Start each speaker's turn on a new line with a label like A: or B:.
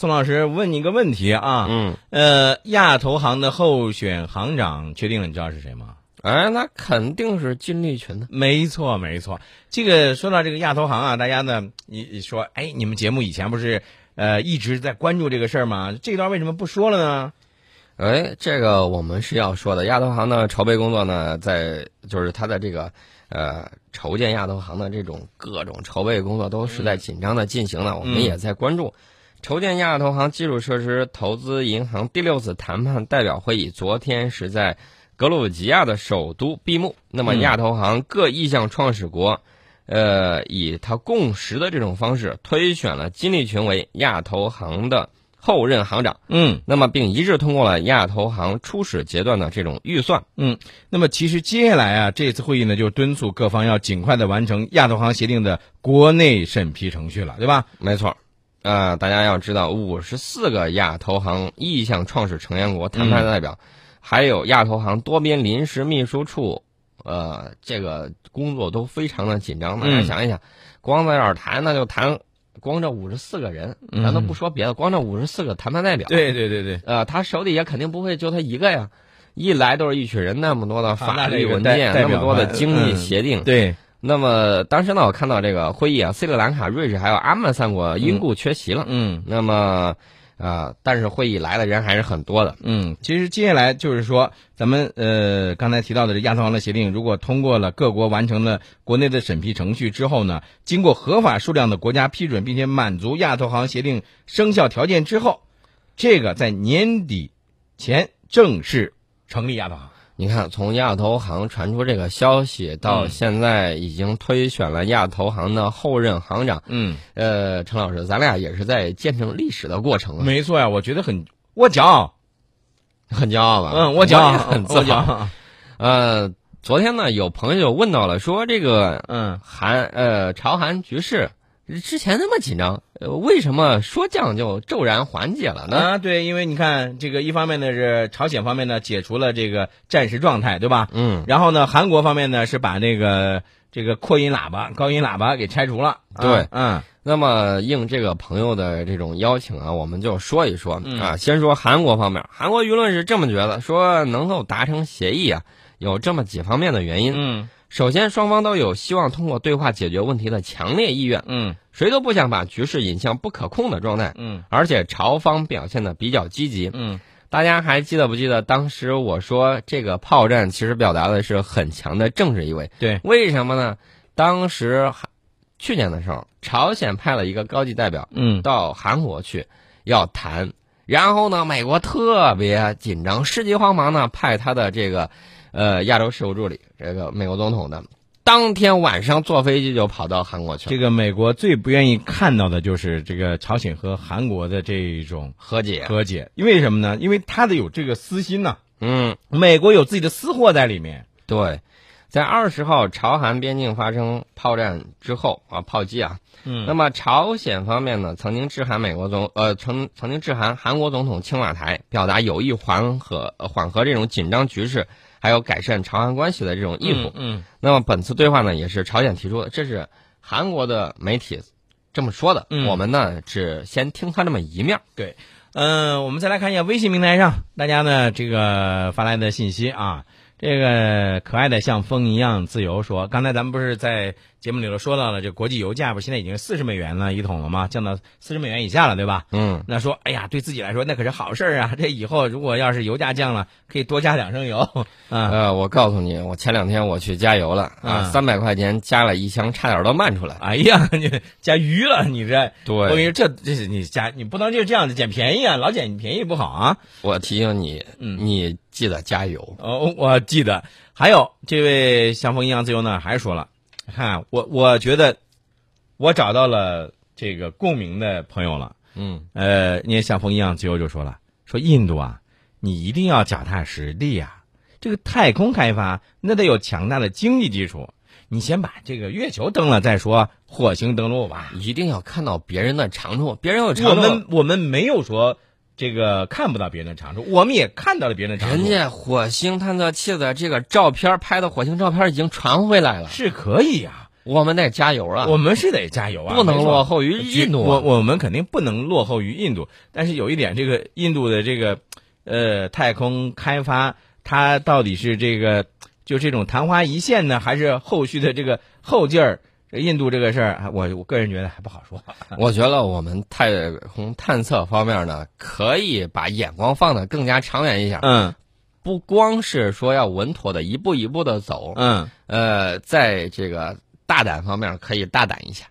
A: 宋老师问你一个问题啊，
B: 嗯，
A: 呃，亚投行的候选行长确定了，你知道是谁吗？
B: 哎，那肯定是金立群的。
A: 没错，没错。这个说到这个亚投行啊，大家呢，你你说，哎，你们节目以前不是呃一直在关注这个事儿吗？这段为什么不说了呢？
B: 哎，这个我们是要说的。亚投行的筹备工作呢，在就是它的这个呃筹建亚投行的这种各种筹备工作都是在紧张的进行的，我们也在关注。筹建亚投行基础设施投资银行第六次谈判代表会议昨天是在格鲁吉亚的首都闭幕。那么，亚投行各意向创始国，呃，以他共识的这种方式推选了金立群为亚投行的后任行长。
A: 嗯，
B: 那么并一致通过了亚投行初始阶段的这种预算。
A: 嗯，那么其实接下来啊，这次会议呢，就敦促各方要尽快的完成亚投行协定的国内审批程序了，对吧？
B: 没错。呃，大家要知道，五十四个亚投行意向创始成员国谈判代表，还有亚投行多边临时秘书处，呃，这个工作都非常的紧张。大家想一想，光在这儿谈，那就谈光这五十四个人，咱都不说别的，光这五十四个谈判代表，
A: 对对对对，
B: 呃，他手底下肯定不会就他一个呀，一来都是一群人，那么多的法律文
A: 代
B: 件，那么多的经济协定，
A: 对。
B: 那么当时呢，我看到这个会议啊，斯里兰卡、瑞士还有阿曼三国因故缺席了。
A: 嗯，
B: 那么啊，但是会议来的人还是很多的。
A: 嗯，其实接下来就是说，咱们呃刚才提到的这亚投行的协定，如果通过了各国完成了国内的审批程序之后呢，经过合法数量的国家批准，并且满足亚投行协定生效条件之后，这个在年底前正式成立亚投行。
B: 你看，从亚投行传出这个消息到现在，已经推选了亚投行的后任行长。
A: 嗯，
B: 呃，陈老师，咱俩也是在见证历史的过程啊。
A: 没错呀，我觉得很，我骄傲，
B: 很骄傲吧？
A: 嗯，我骄傲，
B: 很自豪。呃，昨天呢，有朋友问到了，说这个，
A: 嗯，
B: 韩呃朝韩局势之前那么紧张，呃，为什么说降就骤然缓解了呢？
A: 啊，对，因为你看，这个一方面呢是朝鲜方面呢解除了这个战时状态，对吧？
B: 嗯。
A: 然后呢，韩国方面呢是把那个这个扩音喇叭、高音喇叭给拆除了。
B: 对，
A: 嗯。
B: 那么应这个朋友的这种邀请啊，我们就说一说
A: 嗯
B: 啊。先说韩国方面，韩国舆论是这么觉得，说能够达成协议啊，有这么几方面的原因。
A: 嗯。
B: 首先，双方都有希望通过对话解决问题的强烈意愿。
A: 嗯。
B: 谁都不想把局势引向不可控的状态。
A: 嗯。
B: 而且朝方表现的比较积极。
A: 嗯。
B: 大家还记得不记得当时我说这个炮战其实表达的是很强的政治意味？
A: 对。
B: 为什么呢？当时去年的时候，朝鲜派了一个高级代表，
A: 嗯，
B: 到韩国去要谈，然后呢，美国特别紧张，世纪慌忙呢，派他的这个呃亚洲事务助理，这个美国总统的，当天晚上坐飞机就跑到韩国去了。
A: 这个美国最不愿意看到的就是这个朝鲜和韩国的这种
B: 和解，
A: 和解，因为什么呢？因为他的有这个私心呐、
B: 嗯，
A: 美国有自己的私货在里面。
B: 对。在二十号朝韩边境发生炮战之后啊，炮击啊，
A: 嗯，
B: 那么朝鲜方面呢，曾经致函美国总呃曾曾经致函韩国总统青瓦台，表达有意缓和缓和这种紧张局势，还有改善朝韩关系的这种意图。
A: 嗯，
B: 那么本次对话呢，也是朝鲜提出的，这是韩国的媒体这么说的。
A: 嗯，
B: 我们呢只先听他这么一面。
A: 对，嗯，我们再来看一下微信平台上大家呢这个发来的信息啊。这个可爱的像风一样自由说，刚才咱们不是在节目里头说到了，这国际油价不现在已经四十美元了一桶了吗？降到四十美元以下了，对吧？
B: 嗯，
A: 那说，哎呀，对自己来说那可是好事儿啊！这以后如果要是油价降了，可以多加两升油。啊，
B: 呃，我告诉你，我前两天我去加油了啊，三百块钱加了一箱，差点都漫出来。
A: 哎呀，你加鱼了，你这，
B: 对，
A: 我跟你说，这这是你加，你不能就这样子捡便宜啊，老捡便宜不好啊。
B: 我提醒你，
A: 嗯，
B: 你记得加油。
A: 哦，我记得。还有这位相逢一样自由呢，还说了，看我，我觉得我找到了这个共鸣的朋友了。
B: 嗯，
A: 呃，你也像风一样自由就说了，说印度啊，你一定要脚踏实地呀、这个太空开发那得有强大的经济基础，你先把这个月球登了再说，火星登陆吧。
B: 一定要看到别人的长处，别人有长处，
A: 我们我们没有说这个看不到别人的长处，我们也看到了别人的长处。
B: 人家火星探测器的这个照片拍的火星照片已经传回来了，
A: 是可以呀、
B: 我们得加油啊！
A: 我们是得加油啊，
B: 不能落后于印度啊。
A: 我我们肯定不能落后于印度，但是有一点，这个印度的这个呃太空开发，它到底是这个就这种昙花一现呢，还是后续的这个后劲儿？印度这个事儿，我我个人觉得还不好说。
B: 我觉得我们太空探测方面呢，可以把眼光放得更加长远一点。
A: 嗯，
B: 不光是说要稳妥的一步一步的走，
A: 嗯，
B: 呃，在这个大胆方面可以大胆一下。